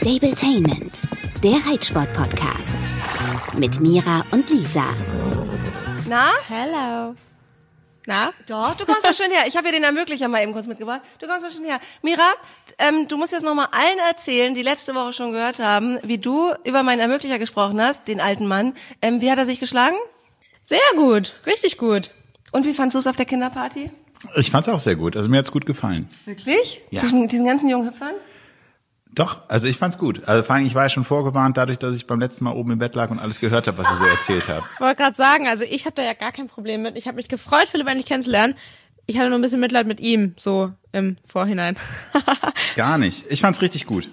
Stabletainment, der Reitsport-Podcast. Mit Mira und Lisa. Na? Hello. Na? Doch, du kommst mal schön her. Ich habe ja den Ermöglicher mal eben kurz mitgebracht. Du kommst mal schön her. Mira, ähm, du musst jetzt noch mal allen erzählen, die letzte Woche schon gehört haben, wie du über meinen Ermöglicher gesprochen hast, den alten Mann. Ähm, wie hat er sich geschlagen? Sehr gut, richtig gut. Und wie fandst du es auf der Kinderparty? Ich fand's auch sehr gut. Also mir hat's gut gefallen. Wirklich? Ja. Zwischen diesen ganzen jungen Hüpfern? Doch, also ich fand's gut. Also vor allem, ich war ja schon vorgewarnt, dadurch, dass ich beim letzten Mal oben im Bett lag und alles gehört habe, was ihr so erzählt habt. Ich wollte gerade sagen, also ich habe da ja gar kein Problem mit. Ich habe mich gefreut, Philipp endlich kennenzulernen. Ich hatte nur ein bisschen Mitleid mit ihm, so im Vorhinein. Gar nicht. Ich fand's richtig gut.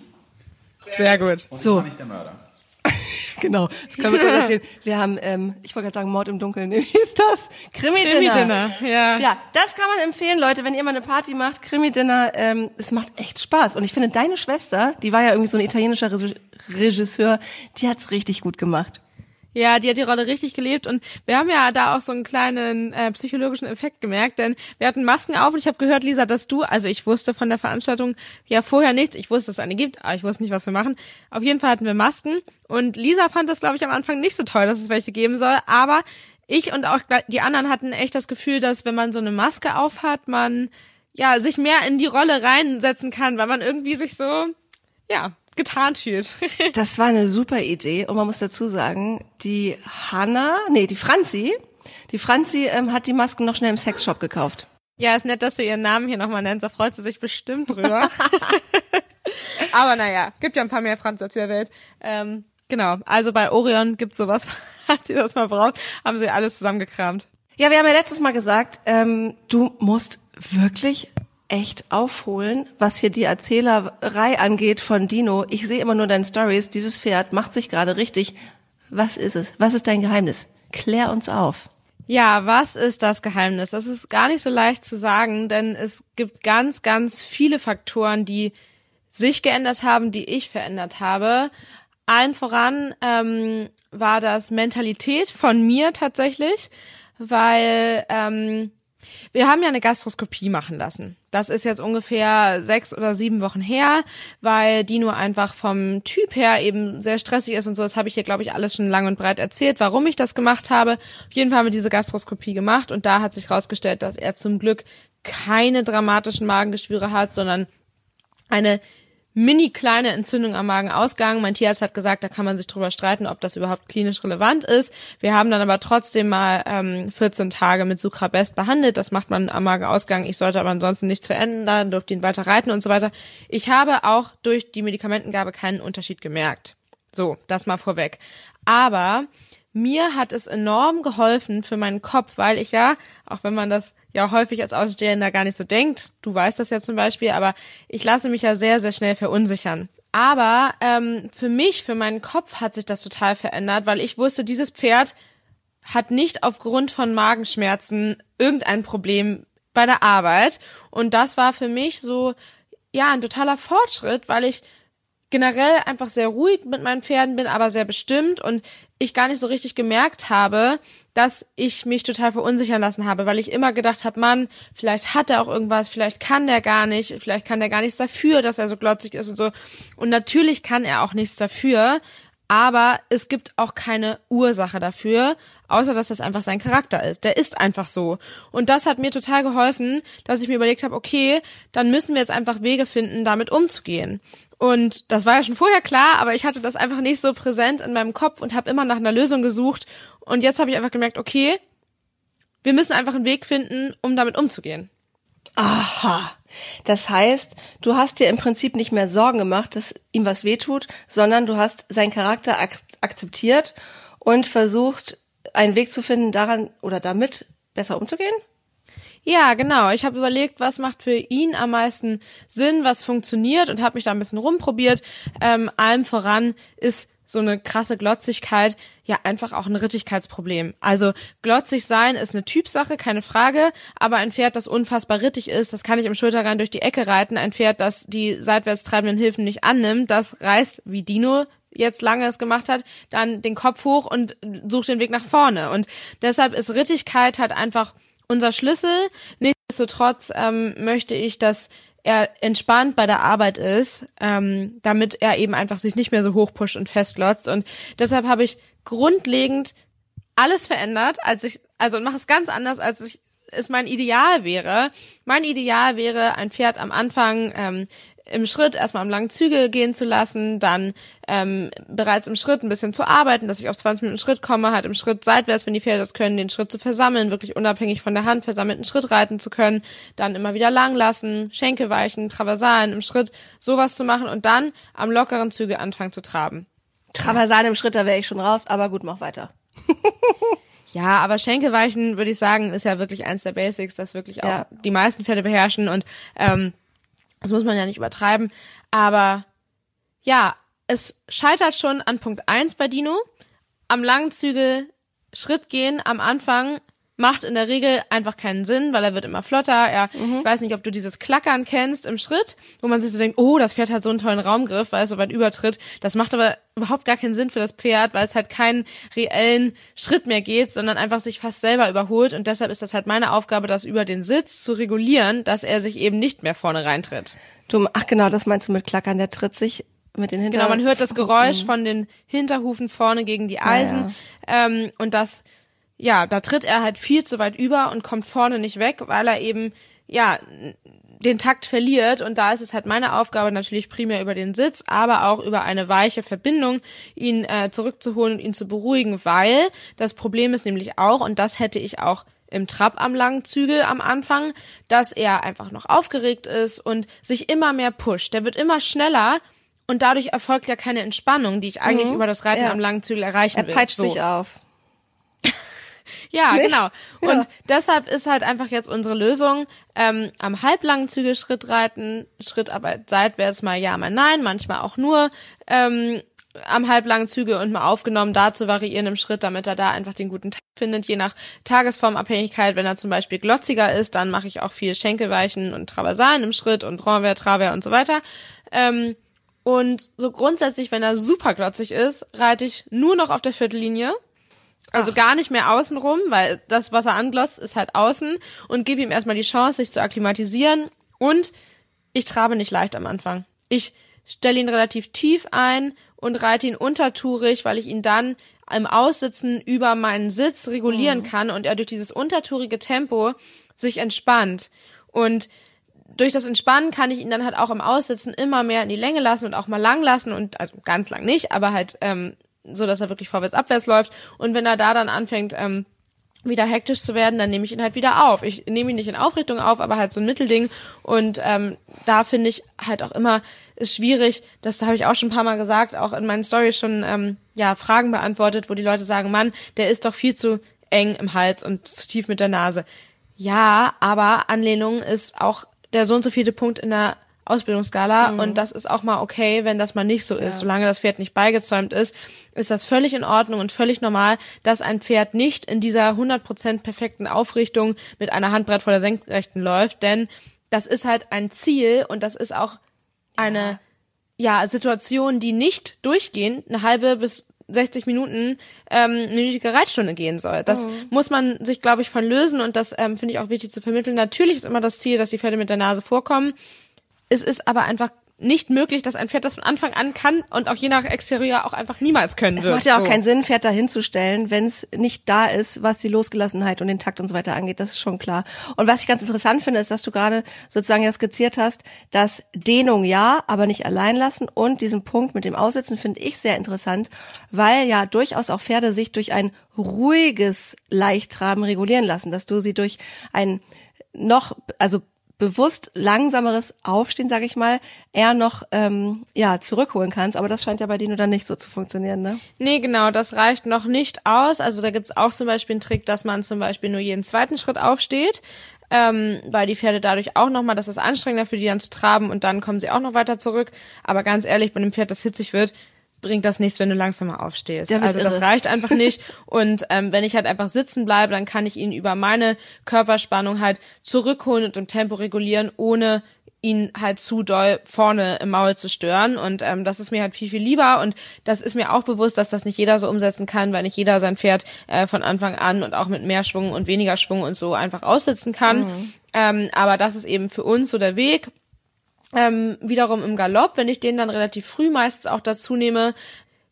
Sehr gut. Und So. ich war nicht der Mörder. Genau, das können wir kurz erzählen. Wir haben, ähm, ich wollte gerade sagen, Mord im Dunkeln. Wie ist das? Krimi-Dinner. Krimi-Dinner, ja. Ja, das kann man empfehlen, Leute, wenn ihr mal eine Party macht, Krimi-Dinner, ähm, es macht echt Spaß. Und ich finde, deine Schwester, die war ja irgendwie so ein italienischer Re- Regisseur, die hat's richtig gut gemacht. Ja, die hat die Rolle richtig gelebt und wir haben ja da auch so einen kleinen äh, psychologischen Effekt gemerkt, denn wir hatten Masken auf und ich habe gehört, Lisa, dass du, also ich wusste von der Veranstaltung ja vorher nichts, ich wusste, dass es eine gibt, aber ich wusste nicht, was wir machen. Auf jeden Fall hatten wir Masken und Lisa fand das, glaube ich, am Anfang nicht so toll, dass es welche geben soll, aber ich und auch die anderen hatten echt das Gefühl, dass wenn man so eine Maske aufhat, man ja sich mehr in die Rolle reinsetzen kann, weil man irgendwie sich so ja getarnt fühlt. Das war eine super Idee. Und man muss dazu sagen, die Hanna, nee, die Franzi, die Franzi ähm, hat die Masken noch schnell im Sexshop gekauft. Ja, ist nett, dass du ihren Namen hier nochmal nennst. Da freut sie sich bestimmt drüber. Aber naja, gibt ja ein paar mehr Franz auf der Welt. Ähm, genau, also bei Orion gibt's sowas, falls ihr das mal braucht, haben sie alles zusammengekramt. Ja, wir haben ja letztes Mal gesagt, ähm, du musst wirklich echt aufholen, was hier die Erzählerei angeht von Dino. Ich sehe immer nur deine Stories. Dieses Pferd macht sich gerade richtig. Was ist es? Was ist dein Geheimnis? Klär uns auf. Ja, was ist das Geheimnis? Das ist gar nicht so leicht zu sagen, denn es gibt ganz, ganz viele Faktoren, die sich geändert haben, die ich verändert habe. Allen voran ähm, war das Mentalität von mir tatsächlich, weil ähm, wir haben ja eine Gastroskopie machen lassen. Das ist jetzt ungefähr sechs oder sieben Wochen her, weil Dino einfach vom Typ her eben sehr stressig ist und so. Das habe ich hier, glaube ich, alles schon lang und breit erzählt, warum ich das gemacht habe. Auf jeden Fall haben wir diese Gastroskopie gemacht und da hat sich herausgestellt, dass er zum Glück keine dramatischen Magengeschwüre hat, sondern eine mini kleine Entzündung am Magenausgang. Mein Tierarzt hat gesagt, da kann man sich drüber streiten, ob das überhaupt klinisch relevant ist. Wir haben dann aber trotzdem mal ähm, 14 Tage mit Sucrabest behandelt. Das macht man am Magenausgang. Ich sollte aber ansonsten nichts verändern, durfte ihn weiter reiten und so weiter. Ich habe auch durch die Medikamentengabe keinen Unterschied gemerkt. So, das mal vorweg. Aber mir hat es enorm geholfen für meinen Kopf, weil ich ja, auch wenn man das ja häufig als Außenstehender gar nicht so denkt, du weißt das ja zum Beispiel, aber ich lasse mich ja sehr, sehr schnell verunsichern. Aber ähm, für mich, für meinen Kopf hat sich das total verändert, weil ich wusste, dieses Pferd hat nicht aufgrund von Magenschmerzen irgendein Problem bei der Arbeit. Und das war für mich so, ja, ein totaler Fortschritt, weil ich generell einfach sehr ruhig mit meinen Pferden bin, aber sehr bestimmt und ich gar nicht so richtig gemerkt habe, dass ich mich total verunsichern lassen habe, weil ich immer gedacht habe, Mann, vielleicht hat er auch irgendwas, vielleicht kann der gar nicht, vielleicht kann der gar nichts dafür, dass er so glotzig ist und so. Und natürlich kann er auch nichts dafür, aber es gibt auch keine Ursache dafür, außer dass das einfach sein Charakter ist. Der ist einfach so. Und das hat mir total geholfen, dass ich mir überlegt habe, okay, dann müssen wir jetzt einfach Wege finden, damit umzugehen. Und das war ja schon vorher klar, aber ich hatte das einfach nicht so präsent in meinem Kopf und habe immer nach einer Lösung gesucht. Und jetzt habe ich einfach gemerkt, okay, wir müssen einfach einen Weg finden, um damit umzugehen. Aha. Das heißt, du hast dir im Prinzip nicht mehr Sorgen gemacht, dass ihm was wehtut, sondern du hast seinen Charakter ak akzeptiert und versucht, einen Weg zu finden, daran oder damit besser umzugehen? Ja, genau. Ich habe überlegt, was macht für ihn am meisten Sinn, was funktioniert und habe mich da ein bisschen rumprobiert. Ähm, allem voran ist so eine krasse Glotzigkeit ja einfach auch ein Rittigkeitsproblem. Also glotzig sein ist eine Typsache, keine Frage, aber ein Pferd, das unfassbar rittig ist, das kann ich im Schulterrein durch die Ecke reiten. Ein Pferd, das die seitwärts treibenden Hilfen nicht annimmt, das reißt wie Dino jetzt lange es gemacht hat, dann den Kopf hoch und sucht den Weg nach vorne. Und deshalb ist Rittigkeit halt einfach unser Schlüssel. Nichtsdestotrotz ähm, möchte ich, dass er entspannt bei der Arbeit ist, ähm, damit er eben einfach sich nicht mehr so hochpusht und festglotzt. Und deshalb habe ich grundlegend alles verändert, als ich, also mache es ganz anders, als ich es mein Ideal wäre. Mein Ideal wäre, ein Pferd am Anfang ähm, im Schritt erstmal am langen Züge gehen zu lassen, dann ähm, bereits im Schritt ein bisschen zu arbeiten, dass ich auf 20 Minuten Schritt komme, halt im Schritt seitwärts, wenn die Pferde das können, den Schritt zu versammeln, wirklich unabhängig von der Hand versammelten Schritt reiten zu können, dann immer wieder lang lassen, Schenkel weichen, Traversalen im Schritt, sowas zu machen und dann am lockeren Züge anfangen zu traben. Traversalen im Schritt, da wäre ich schon raus, aber gut, mach weiter. Ja, aber Schenkelweichen, würde ich sagen, ist ja wirklich eins der Basics, das wirklich auch Ja. die meisten Pferde beherrschen und ähm, das muss man ja nicht übertreiben. Aber ja, es scheitert schon an Punkt eins bei Dino. Am langen Zügel Schritt gehen am Anfang macht in der Regel einfach keinen Sinn, weil er wird immer flotter. Er, ich weiß nicht, ob du dieses Klackern kennst im Schritt, wo man sich so denkt, oh, das Pferd hat so einen tollen Raumgriff, weil es so weit übertritt. Das macht aber überhaupt gar keinen Sinn für das Pferd, weil es halt keinen reellen Schritt mehr geht, sondern einfach sich fast selber überholt. Und deshalb ist das halt meine Aufgabe, das über den Sitz zu regulieren, dass er sich eben nicht mehr vorne reintritt. Du, ach genau, das meinst du mit Klackern, der tritt sich mit den Hinter... Genau, man hört das Geräusch von den Hinterhufen vorne gegen die Eisen. Ähm, und das, ja, da tritt er halt viel zu weit über und kommt vorne nicht weg, weil er eben, ja, den Takt verliert. Und da ist es halt meine Aufgabe, natürlich primär über den Sitz, aber auch über eine weiche Verbindung, ihn äh, zurückzuholen und ihn zu beruhigen, weil das Problem ist nämlich auch, und das hätte ich auch im Trab am langen Zügel am Anfang, dass er einfach noch aufgeregt ist und sich immer mehr pusht. Der wird immer schneller und dadurch erfolgt ja keine Entspannung, die ich eigentlich über das Reiten Mhm. Ja. am langen Zügel erreichen er will. peitscht So. sich auf. Ja, Nicht? genau. Ja. Und deshalb ist halt einfach jetzt unsere Lösung, ähm, am halblangen Zügel Schritt reiten, Schrittarbeit seitwärts mal ja, mal nein, manchmal auch nur ähm, am halblangen Zügel und mal aufgenommen, da zu variieren im Schritt, damit er da einfach den guten Takt findet, je nach Tagesformabhängigkeit. Wenn er zum Beispiel glotziger ist, dann mache ich auch viel Schenkelweichen und Traversalen im Schritt und Renvers, Travers und so weiter. Ähm, und so grundsätzlich, wenn er super glotzig ist, reite ich nur noch auf der Viertellinie. Also gar nicht mehr außenrum, weil das, was er anglotzt, ist halt außen und gebe ihm erstmal die Chance, sich zu akklimatisieren. Und ich trabe nicht leicht am Anfang. Ich stelle ihn relativ tief ein und reite ihn untertourig, weil ich ihn dann im Aussitzen über meinen Sitz regulieren kann und er durch dieses untertourige Tempo sich entspannt. Und durch das Entspannen kann ich ihn dann halt auch im Aussitzen immer mehr in die Länge lassen und auch mal lang lassen und also ganz lang nicht, aber halt ähm, so, dass er wirklich vorwärts abwärts läuft. Und wenn er da dann anfängt ähm, wieder hektisch zu werden, dann nehme ich ihn halt wieder auf. Ich nehme ihn nicht in Aufrichtung auf, aber halt so ein Mittelding. Und ähm, da finde ich halt auch immer ist schwierig. Das habe ich auch schon ein paar Mal gesagt, auch in meinen Stories schon ähm, ja Fragen beantwortet, wo die Leute sagen, Mann, der ist doch viel zu eng im Hals und zu tief mit der Nase. Ja, aber Anlehnung ist auch der so und so vierte Punkt in der Ausbildungsskala und das ist auch mal okay, wenn das mal nicht so ist. Solange das Pferd nicht beigezäumt ist, ist das völlig in Ordnung und völlig normal, dass ein Pferd nicht in dieser 100% perfekten Aufrichtung mit einer Handbreit vor der Senkrechten läuft, denn das ist halt ein Ziel und das ist auch eine ja, Situation, die nicht durchgehend eine halbe bis 60 Minuten ähm, minütige Reitstunde gehen soll. Das muss man sich, glaube ich, von lösen und das ähm, finde ich auch wichtig zu vermitteln. Natürlich ist immer das Ziel, dass die Pferde mit der Nase vorkommen. Es ist aber einfach nicht möglich, dass ein Pferd das von Anfang an kann und auch je nach Exterieur auch einfach niemals können Es wird. macht ja auch so. keinen Sinn, Pferd da hinzustellen, wenn es nicht da ist, was die Losgelassenheit und den Takt und so weiter angeht. Das ist schon klar. Und was ich ganz interessant finde, ist, dass du gerade sozusagen ja skizziert hast, dass Dehnung ja, aber nicht allein lassen und diesen Punkt mit dem Aussitzen finde ich sehr interessant, weil ja durchaus auch Pferde sich durch ein ruhiges Leichttraben regulieren lassen, dass du sie durch ein noch, also bewusst langsameres Aufstehen, sage ich mal, eher noch ähm, ja zurückholen kannst. Aber das scheint ja bei Dino dann nicht so zu funktionieren, ne? Nee, genau, das reicht noch nicht aus. Also da gibt's auch zum Beispiel einen Trick, dass man zum Beispiel nur jeden zweiten Schritt aufsteht, ähm, weil die Pferde dadurch auch nochmal, das ist anstrengender für die dann zu traben und dann kommen sie auch noch weiter zurück. Aber ganz ehrlich, bei einem Pferd, das hitzig wird, bringt das nichts, wenn du langsamer aufstehst. Wird Also das reicht einfach nicht. Und ähm, wenn ich halt einfach sitzen bleibe, dann kann ich ihn über meine Körperspannung halt zurückholen und im Tempo regulieren, ohne ihn halt zu doll vorne im Maul zu stören. Und ähm, das ist mir halt viel, viel lieber. Und das ist mir auch bewusst, dass das nicht jeder so umsetzen kann, weil nicht jeder sein Pferd äh, von Anfang an und auch mit mehr Schwung und weniger Schwung und so einfach aussitzen kann. Ähm, aber das ist eben für uns so der Weg. Ähm, wiederum im Galopp, wenn ich den dann relativ früh meistens auch dazu nehme,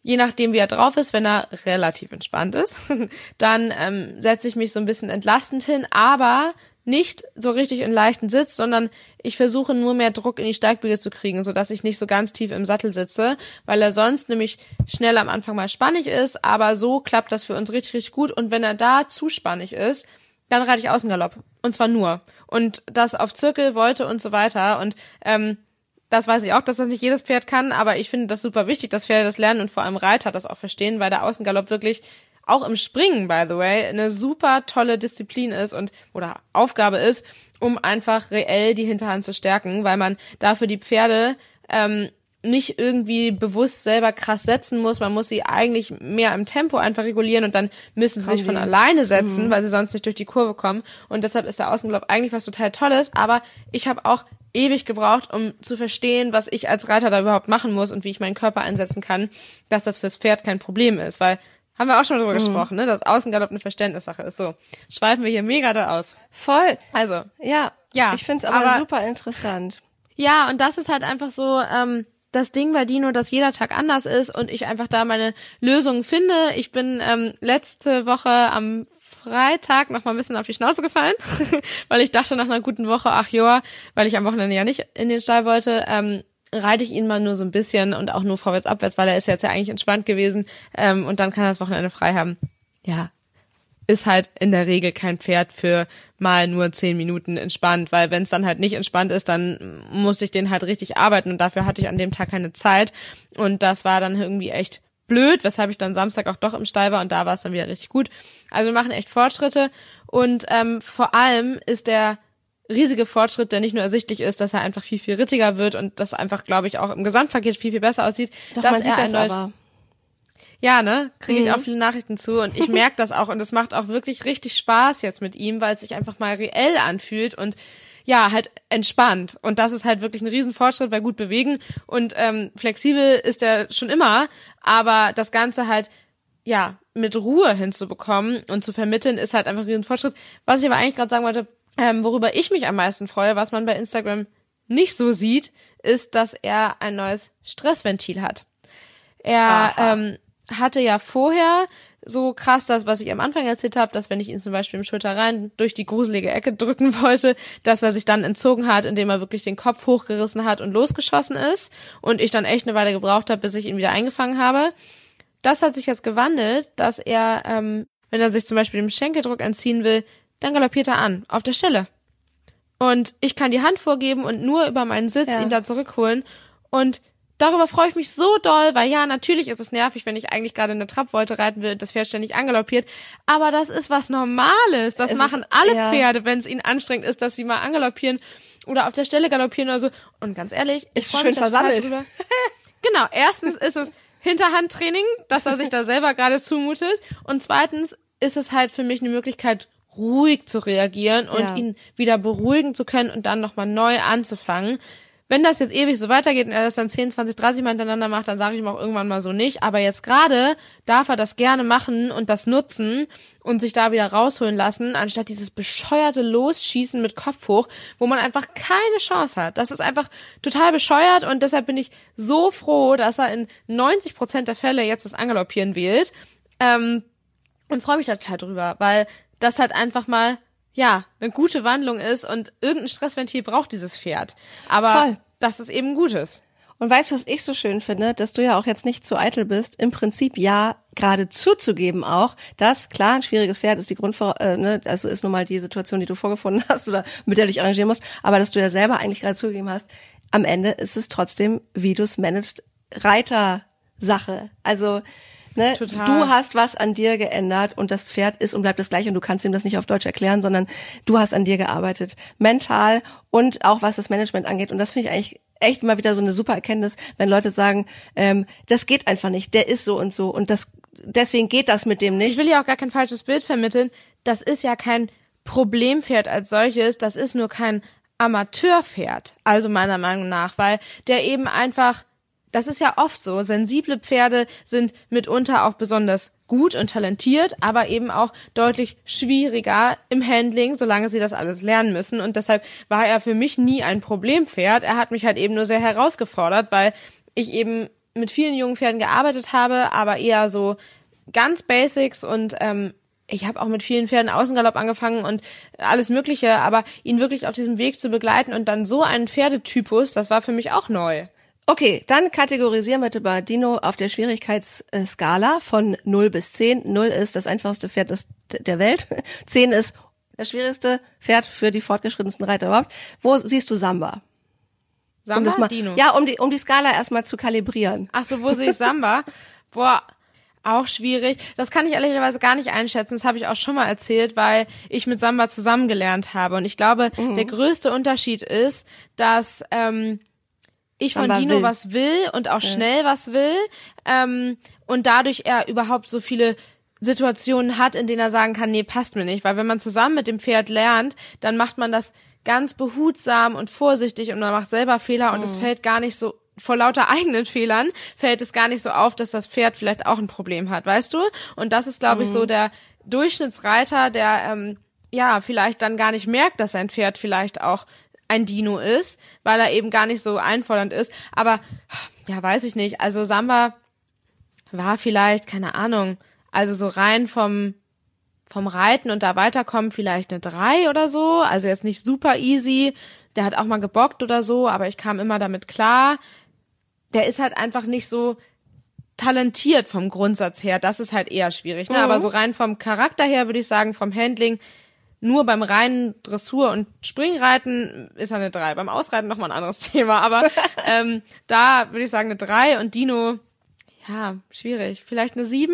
je nachdem wie er drauf ist, wenn er relativ entspannt ist, dann ähm, setze ich mich so ein bisschen entlastend hin, aber nicht so richtig in leichten Sitz, sondern ich versuche nur mehr Druck in die Steigbügel zu kriegen, so dass ich nicht so ganz tief im Sattel sitze, weil er sonst nämlich schnell am Anfang mal spannig ist, aber so klappt das für uns richtig, richtig gut. Und wenn er da zu spannig ist, dann reite ich Außengalopp und zwar nur. Und das auf Zirkel, Wolte und so weiter. Und ähm, das weiß ich auch, dass das nicht jedes Pferd kann, aber ich finde das super wichtig, dass Pferde das lernen und vor allem Reiter das auch verstehen, weil der Außengalopp wirklich auch im Springen, by the way, eine super tolle Disziplin ist und oder Aufgabe ist, um einfach reell die Hinterhand zu stärken, weil man dafür die Pferde ähm, nicht irgendwie bewusst selber krass setzen muss. Man muss sie eigentlich mehr im Tempo einfach regulieren und dann müssen sie sich von alleine setzen, mhm. weil sie sonst nicht durch die Kurve kommen. Und deshalb ist der Außengalopp eigentlich was total Tolles. Aber ich habe auch ewig gebraucht, um zu verstehen, was ich als Reiter da überhaupt machen muss und wie ich meinen Körper einsetzen kann, dass das fürs Pferd kein Problem ist, weil haben wir auch schon drüber mhm. gesprochen, ne, dass Außengalopp eine Verständnissache ist. So, schweifen wir hier mega da aus. Voll. Also, ja, ja. Ich find's aber, aber super interessant. Ja, und das ist halt einfach so, ähm, das Ding bei Dino, dass jeder Tag anders ist und ich einfach da meine Lösungen finde. Ich bin ähm, letzte Woche am Freitag noch mal ein bisschen auf die Schnauze gefallen, weil ich dachte nach einer guten Woche, ach joa, weil ich am Wochenende ja nicht in den Stall wollte, ähm, reite ich ihn mal nur so ein bisschen und auch nur vorwärts, abwärts, weil er ist jetzt ja eigentlich entspannt gewesen ähm, und dann kann er das Wochenende frei haben. Ja, ist halt in der Regel kein Pferd für mal nur zehn Minuten entspannt, weil wenn es dann halt nicht entspannt ist, dann muss ich den halt richtig arbeiten und dafür hatte ich an dem Tag keine Zeit und das war dann irgendwie echt blöd, weshalb ich dann Samstag auch doch im Stall war und da war es dann wieder richtig gut. Also wir machen echt Fortschritte und ähm, vor allem ist der riesige Fortschritt, der nicht nur ersichtlich ist, dass er einfach viel, viel rittiger wird und das einfach, glaube ich, auch im Gesamtpaket viel, viel besser aussieht, Doch, dass er ein neues... Aber. Ja, ne? Kriege ich Mhm. auch viele Nachrichten zu und ich merke das auch und es macht auch wirklich richtig Spaß jetzt mit ihm, weil es sich einfach mal reell anfühlt und ja, halt entspannt. Und das ist halt wirklich ein Riesenfortschritt, weil gut bewegen und ähm, flexibel ist er schon immer, aber das Ganze halt ja mit Ruhe hinzubekommen und zu vermitteln, ist halt einfach ein Riesenfortschritt. Was ich aber eigentlich gerade sagen wollte, ähm, worüber ich mich am meisten freue, was man bei Instagram nicht so sieht, ist, dass er ein neues Stressventil hat. Er Aha. ähm, hatte ja vorher so krass das, was ich am Anfang erzählt habe, dass wenn ich ihn zum Beispiel im Schulter rein durch die gruselige Ecke drücken wollte, dass er sich dann entzogen hat, indem er wirklich den Kopf hochgerissen hat und losgeschossen ist und ich dann echt eine Weile gebraucht habe, bis ich ihn wieder eingefangen habe. Das hat sich jetzt gewandelt, dass er, ähm, wenn er sich zum Beispiel dem Schenkeldruck entziehen will, dann galoppiert er an, auf der Stelle. Und ich kann die Hand vorgeben und nur über meinen Sitz Ja. ihn da zurückholen. Und darüber freue ich mich so doll, weil ja, natürlich ist es nervig, wenn ich eigentlich gerade eine Trabwolte reiten will das Pferd ständig angaloppiert. Aber das ist was Normales. Das Es machen ist- alle ja. Pferde, wenn es ihnen anstrengend ist, dass sie mal angaloppieren oder auf der Stelle galoppieren oder so. Und ganz ehrlich, ich Ist schön versammelt. Genau, erstens ist es Hinterhandtraining, dass er sich da selber gerade zumutet. Und zweitens ist es halt für mich eine Möglichkeit, ruhig zu reagieren und Ja. ihn wieder beruhigen zu können und dann nochmal neu anzufangen. Wenn das jetzt ewig so weitergeht und er das dann 10, 20, 30 Mal hintereinander macht, dann sage ich ihm auch irgendwann mal so nicht. Aber jetzt gerade darf er das gerne machen und das nutzen und sich da wieder rausholen lassen, anstatt dieses bescheuerte Losschießen mit Kopf hoch, wo man einfach keine Chance hat. Das ist einfach total bescheuert und deshalb bin ich so froh, dass er in 90 Prozent der Fälle jetzt das Angaloppieren wählt. Ähm, und freue mich da total drüber, weil das halt einfach mal ja eine gute Wandlung ist und irgendein Stressventil braucht dieses Pferd. Aber Voll. dass es eben gut ist. Und weißt du, was ich so schön finde, dass du ja auch jetzt nicht zu eitel bist, im Prinzip ja gerade zuzugeben auch, dass klar ein schwieriges Pferd ist die Grundvor äh, ne, also ist nun mal die Situation, die du vorgefunden hast oder mit der du dich arrangieren musst, aber dass du ja selber eigentlich gerade zugegeben hast, am Ende ist es trotzdem, wie du es managst, Reiter-Sache. Also Ne? Total. Du hast was an dir geändert und das Pferd ist und bleibt das gleiche und du kannst ihm das nicht auf Deutsch erklären, sondern du hast an dir gearbeitet. Mental und auch was das Management angeht. Und das finde ich eigentlich echt mal wieder so eine super Erkenntnis, wenn Leute sagen, ähm, das geht einfach nicht, der ist so und so und das deswegen geht das mit dem Ich nicht. will ja auch gar kein falsches Bild vermitteln. Das ist ja kein Problempferd als solches, das ist nur kein Amateurpferd, also meiner Meinung nach, weil der eben einfach das ist ja oft so. Sensible Pferde sind mitunter auch besonders gut und talentiert, aber eben auch deutlich schwieriger im Handling, solange sie das alles lernen müssen. Und deshalb war er für mich nie ein Problempferd. Er hat mich halt eben nur sehr herausgefordert, weil ich eben mit vielen jungen Pferden gearbeitet habe, aber eher so ganz Basics und ähm, ich habe auch mit vielen Pferden Außengalopp angefangen und alles Mögliche, aber ihn wirklich auf diesem Weg zu begleiten und dann so einen Pferdetypus, das war für mich auch neu. Okay, dann kategorisieren wir bei Dino auf der Schwierigkeitsskala von 0 bis 10. 0 ist das einfachste Pferd der Welt. 10 ist das schwierigste Pferd für die fortgeschrittensten Reiter überhaupt. Wo siehst du Samba? Samba, um mal, Dino. Ja, um die, um die Skala erstmal zu kalibrieren. Ach so, wo sehe ich Samba? Boah, auch schwierig. Das kann ich ehrlicherweise gar nicht einschätzen. Das habe ich auch schon mal erzählt, weil ich mit Samba zusammengelernt habe. Und ich glaube, mhm. der größte Unterschied ist, dass ähm, ich von Dino will. was will und auch ja. schnell was will ähm, und dadurch er überhaupt so viele Situationen hat, in denen er sagen kann, nee, passt mir nicht. Weil wenn man zusammen mit dem Pferd lernt, dann macht man das ganz behutsam und vorsichtig und man macht selber Fehler und mhm. es fällt gar nicht so vor lauter eigenen Fehlern fällt es gar nicht so auf, dass das Pferd vielleicht auch ein Problem hat, weißt du? Und das ist, glaube mhm. ich, so mhm. der Durchschnittsreiter, der ähm, ja vielleicht dann gar nicht merkt, dass sein Pferd vielleicht auch ein Dino ist, weil er eben gar nicht so einfordernd ist. Aber ja, weiß ich nicht. Also Samba war vielleicht, keine Ahnung, also so rein vom vom Reiten und da weiterkommen vielleicht eine drei oder so. Also jetzt nicht super easy. Der hat auch mal gebockt oder so, aber ich kam immer damit klar. Der ist halt einfach nicht so talentiert vom Grundsatz her. Das ist halt eher schwierig. Ne? Mhm. Aber so rein vom Charakter her würde ich sagen, vom Handling nur beim reinen Dressur- und Springreiten ist er eine 3. Beim Ausreiten nochmal ein anderes Thema. Aber ähm, da würde ich sagen eine 3 und Dino, ja, schwierig. Vielleicht eine 7,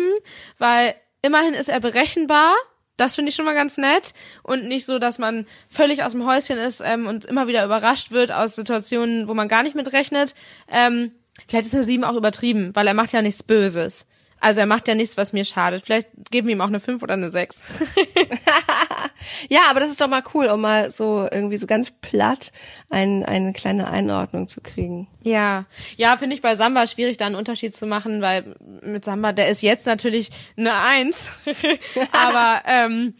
weil immerhin ist er berechenbar. Das finde ich schon mal ganz nett und nicht so, dass man völlig aus dem Häuschen ist ähm, und immer wieder überrascht wird aus Situationen, wo man gar nicht mit rechnet. Ähm, vielleicht ist eine 7 auch übertrieben, weil er macht ja nichts Böses. Also er macht ja nichts, was mir schadet. Vielleicht geben wir ihm auch eine 5 oder eine 6. ja, aber das ist doch mal cool, um mal so irgendwie so ganz platt ein, eine kleine Einordnung zu kriegen. Ja, ja, finde ich bei Samba schwierig, da einen Unterschied zu machen, weil mit Samba, der ist jetzt natürlich eine 1. aber ähm,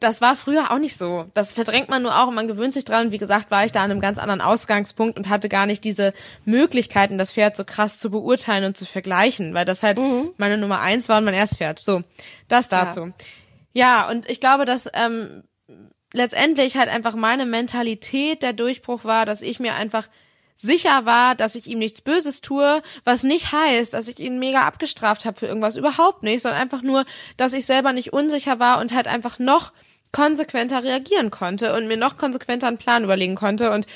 das war früher auch nicht so. Das verdrängt man nur auch und man gewöhnt sich dran. Wie gesagt, war ich da an einem ganz anderen Ausgangspunkt und hatte gar nicht diese Möglichkeiten, das Pferd so krass zu beurteilen und zu vergleichen, weil das halt mhm. meine Nummer eins war und mein Erstpferd. So, das dazu. Ja, ja und ich glaube, dass ähm, letztendlich halt einfach meine Mentalität der Durchbruch war, dass ich mir einfach sicher war, dass ich ihm nichts Böses tue, was nicht heißt, dass ich ihn mega abgestraft habe für irgendwas, überhaupt nicht, sondern einfach nur, dass ich selber nicht unsicher war und halt einfach noch konsequenter reagieren konnte und mir noch konsequenter einen Plan überlegen konnte und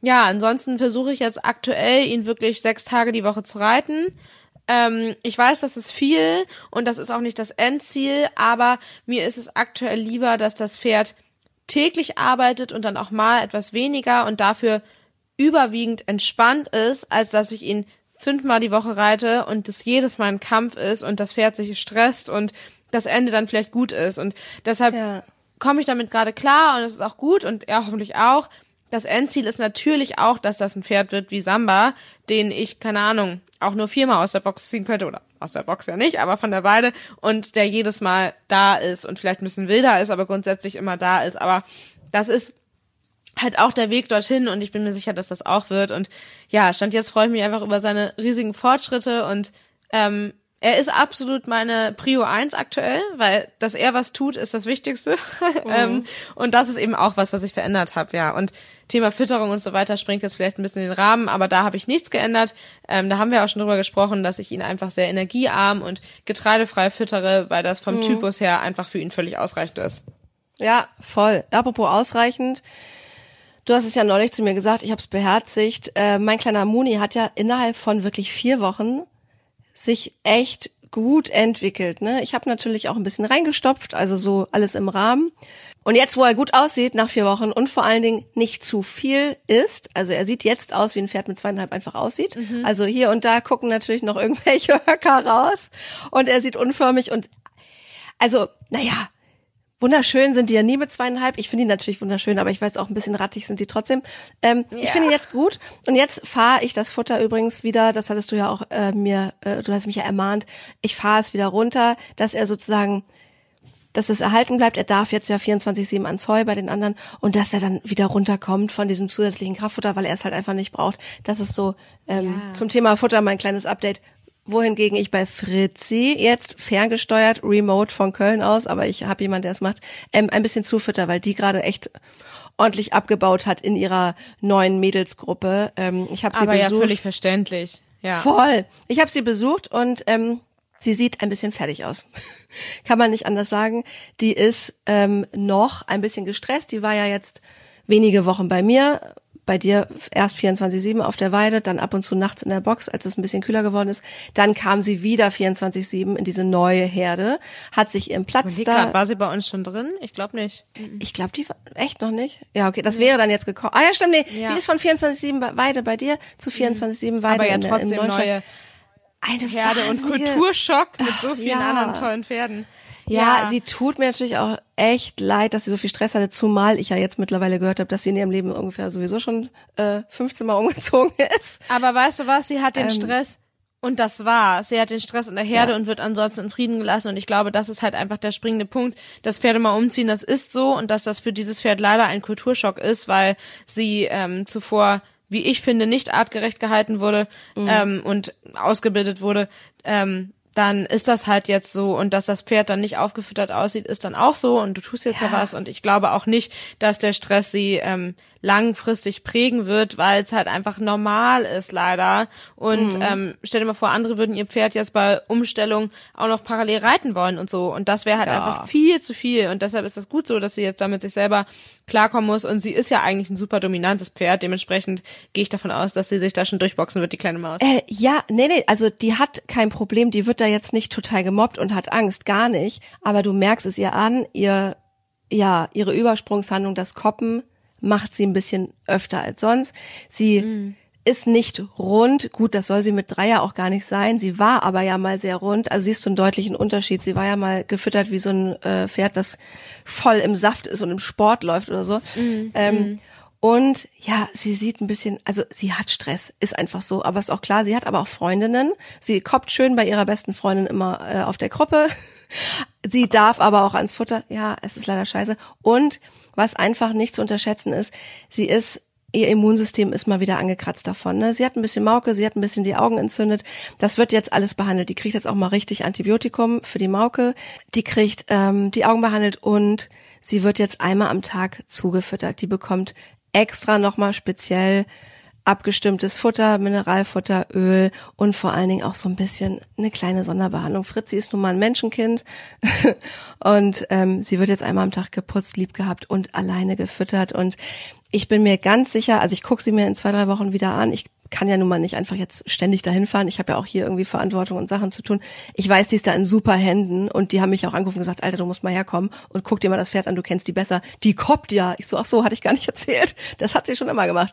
ja, ansonsten versuche ich jetzt aktuell, ihn wirklich sechs Tage die Woche zu reiten. Ähm, ich weiß, das ist viel und das ist auch nicht das Endziel, aber mir ist es aktuell lieber, dass das Pferd täglich arbeitet und dann auch mal etwas weniger und dafür überwiegend entspannt ist, als dass ich ihn fünfmal die Woche reite und das jedes Mal ein Kampf ist und das Pferd sich stresst und das Ende dann vielleicht gut ist. Und deshalb ja. komme ich damit gerade klar und es ist auch gut und er hoffentlich auch. Das Endziel ist natürlich auch, dass das ein Pferd wird wie Samba, den ich, keine Ahnung, auch nur viermal aus der Box ziehen könnte oder aus der Box ja nicht, aber von der Weide und der jedes Mal da ist und vielleicht ein bisschen wilder ist, aber grundsätzlich immer da ist. Aber das ist halt auch der Weg dorthin und ich bin mir sicher, dass das auch wird. Und ja, stand jetzt freue ich mich einfach über seine riesigen Fortschritte und ähm, er ist absolut meine Prio 1 aktuell, weil dass er was tut, ist das Wichtigste. Mhm. ähm, und das ist eben auch was, was ich verändert habe, ja. Und Thema Fütterung und so weiter springt jetzt vielleicht ein bisschen in den Rahmen, aber da habe ich nichts geändert. Ähm, da haben wir auch schon drüber gesprochen, dass ich ihn einfach sehr energiearm und getreidefrei füttere, weil das vom mhm. Typus her einfach für ihn völlig ausreichend ist. Ja, voll. Apropos ausreichend. Du hast es ja neulich zu mir gesagt, ich habe es beherzigt. Äh, mein kleiner Muni hat ja innerhalb von wirklich vier Wochen sich echt gut entwickelt. Ne? Ich habe natürlich auch ein bisschen reingestopft, also so alles im Rahmen. Und jetzt, wo er gut aussieht nach vier Wochen und vor allen Dingen nicht zu viel ist, also er sieht jetzt aus, wie ein Pferd mit zweieinhalb einfach aussieht. Mhm. Also hier und da gucken natürlich noch irgendwelche Höcker raus und er sieht unförmig und also, naja, Wunderschön sind die ja nie mit zweieinhalb. Ich finde die natürlich wunderschön, aber ich weiß auch ein bisschen rattig sind die trotzdem. Ähm, Ich finde ihn jetzt gut. Und jetzt fahre ich das Futter übrigens wieder, das hattest du ja auch äh, mir, äh, du hast mich ja ermahnt, ich fahre es wieder runter, dass er sozusagen dass es erhalten bleibt. Er darf jetzt ja 24-7 ans Heu bei den anderen und dass er dann wieder runterkommt von diesem zusätzlichen Kraftfutter, weil er es halt einfach nicht braucht. Das ist so ähm, Ja. zum Thema Futter mein kleines Update. Wohingegen ich bei Fritzi jetzt ferngesteuert, remote von Köln aus, aber ich habe jemanden, der es macht, ähm, ein bisschen zufütter, weil die gerade echt ordentlich abgebaut hat in ihrer neuen Mädelsgruppe. Ähm, ich habe sie Aber ja, besucht. völlig verständlich. Ja. Voll. Ich habe sie besucht und ähm, sie sieht ein bisschen fertig aus. Kann man nicht anders sagen. Die ist ähm, noch ein bisschen gestresst. Die war ja jetzt wenige Wochen bei mir. Bei dir erst 24-7 auf der Weide, dann ab und zu nachts in der Box, als es ein bisschen kühler geworden ist. Dann kam sie wieder 24-7 in diese neue Herde, hat sich ihren Platz Überleg da. war sie bei uns schon drin? Ich glaube nicht. Ich glaube, die war echt noch nicht. Ja, okay, das wäre dann jetzt gekommen. Ah ja, stimmt, nee, Ja. die ist von 24-7 bei- Weide bei dir zu 24-7 Weide Aber ja in im trotzdem neue Eine Herde und wahnsinnige- Kulturschock mit so vielen Ja. anderen tollen Pferden. Ja, sie tut mir natürlich auch echt leid, dass sie so viel Stress hatte, zumal ich ja jetzt mittlerweile gehört habe, dass sie in ihrem Leben ungefähr sowieso schon äh, 15 Mal umgezogen ist. Aber weißt du was? Sie hat Ähm. den Stress und das war. Sie hat den Stress in der Herde Ja. und wird ansonsten in Frieden gelassen. Und ich glaube, das ist halt einfach der springende Punkt. Das Pferde mal umziehen, das ist so und dass das für dieses Pferd leider ein Kulturschock ist, weil sie ähm, zuvor wie ich finde, nicht artgerecht gehalten wurde Mhm. ähm, und ausgebildet wurde, ähm, dann ist das halt jetzt so und dass das Pferd dann nicht aufgefüttert aussieht, ist dann auch so und du tust jetzt ja, Ja. was und ich glaube auch nicht, dass der Stress sie ähm, langfristig prägen wird, weil es halt einfach normal ist leider. Und ähm, stell dir mal vor, andere würden ihr Pferd jetzt bei Umstellung auch noch parallel reiten wollen und so. Und das wäre halt einfach viel zu viel. Und deshalb ist das gut so, dass sie jetzt damit sich selber klarkommen muss. Und sie ist ja eigentlich ein super dominantes Pferd, dementsprechend gehe ich davon aus, dass sie sich da schon durchboxen wird, die kleine Maus. Äh, ja, nee, nee, also die hat kein Problem, die wird da jetzt nicht total gemobbt und hat Angst, gar nicht. Aber du merkst es ihr an, ihr, ja, ihre Übersprungshandlung, das Koppen, macht sie ein bisschen öfter als sonst. Sie ist nicht rund. Gut, das soll sie mit Dreier auch gar nicht sein. Sie war aber ja mal sehr rund. Also siehst du einen deutlichen Unterschied. Sie war ja mal gefüttert wie so ein äh, Pferd, das voll im Saft ist und im Sport läuft oder so. Ähm, und ja, sie sieht ein bisschen, also sie hat Stress, ist einfach so, aber ist auch klar, sie hat aber auch Freundinnen. Sie koppt schön bei ihrer besten Freundin immer äh, auf der Kroppe. Sie darf aber auch ans Futter. Ja, es ist leider scheiße. Und was einfach nicht zu unterschätzen ist, sie ist Ihr Immunsystem ist mal wieder angekratzt davon. Ne? Sie hat ein bisschen Mauke, sie hat ein bisschen die Augen entzündet. Das wird jetzt alles behandelt. Die kriegt jetzt auch mal richtig Antibiotikum für die Mauke. Die kriegt ähm, die Augen behandelt und sie wird jetzt einmal am Tag zugefüttert. Die bekommt extra nochmal speziell abgestimmtes Futter, Mineralfutter, Öl und vor allen Dingen auch so ein bisschen eine kleine Sonderbehandlung. Fritzi ist nun mal ein Menschenkind und ähm, sie wird jetzt einmal am Tag geputzt, lieb gehabt und alleine gefüttert und ich bin mir ganz sicher, also ich gucke sie mir in zwei, drei Wochen wieder an. Ich kann ja nun mal nicht einfach jetzt ständig dahin fahren. Ich habe ja auch hier irgendwie Verantwortung und Sachen zu tun. Ich weiß, die ist da in super Händen und die haben mich auch angerufen und gesagt, Alter, du musst mal herkommen und guck dir mal das Pferd an, du kennst die besser. Die koppt ja. Ich so, ach so, hatte ich gar nicht erzählt. Das hat sie schon immer gemacht.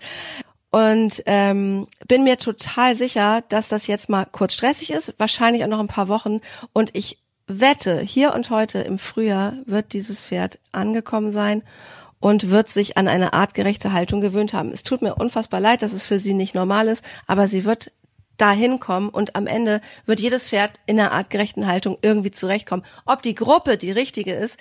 Und ähm, bin mir total sicher, dass das jetzt mal kurz stressig ist, wahrscheinlich auch noch ein paar Wochen. Und ich wette, hier und heute im Frühjahr wird dieses Pferd angekommen sein und wird sich an eine artgerechte Haltung gewöhnt haben. Es tut mir unfassbar leid, dass es für sie nicht normal ist, aber sie wird dahin kommen und am Ende wird jedes Pferd in einer artgerechten Haltung irgendwie zurechtkommen. Ob die Gruppe die richtige ist,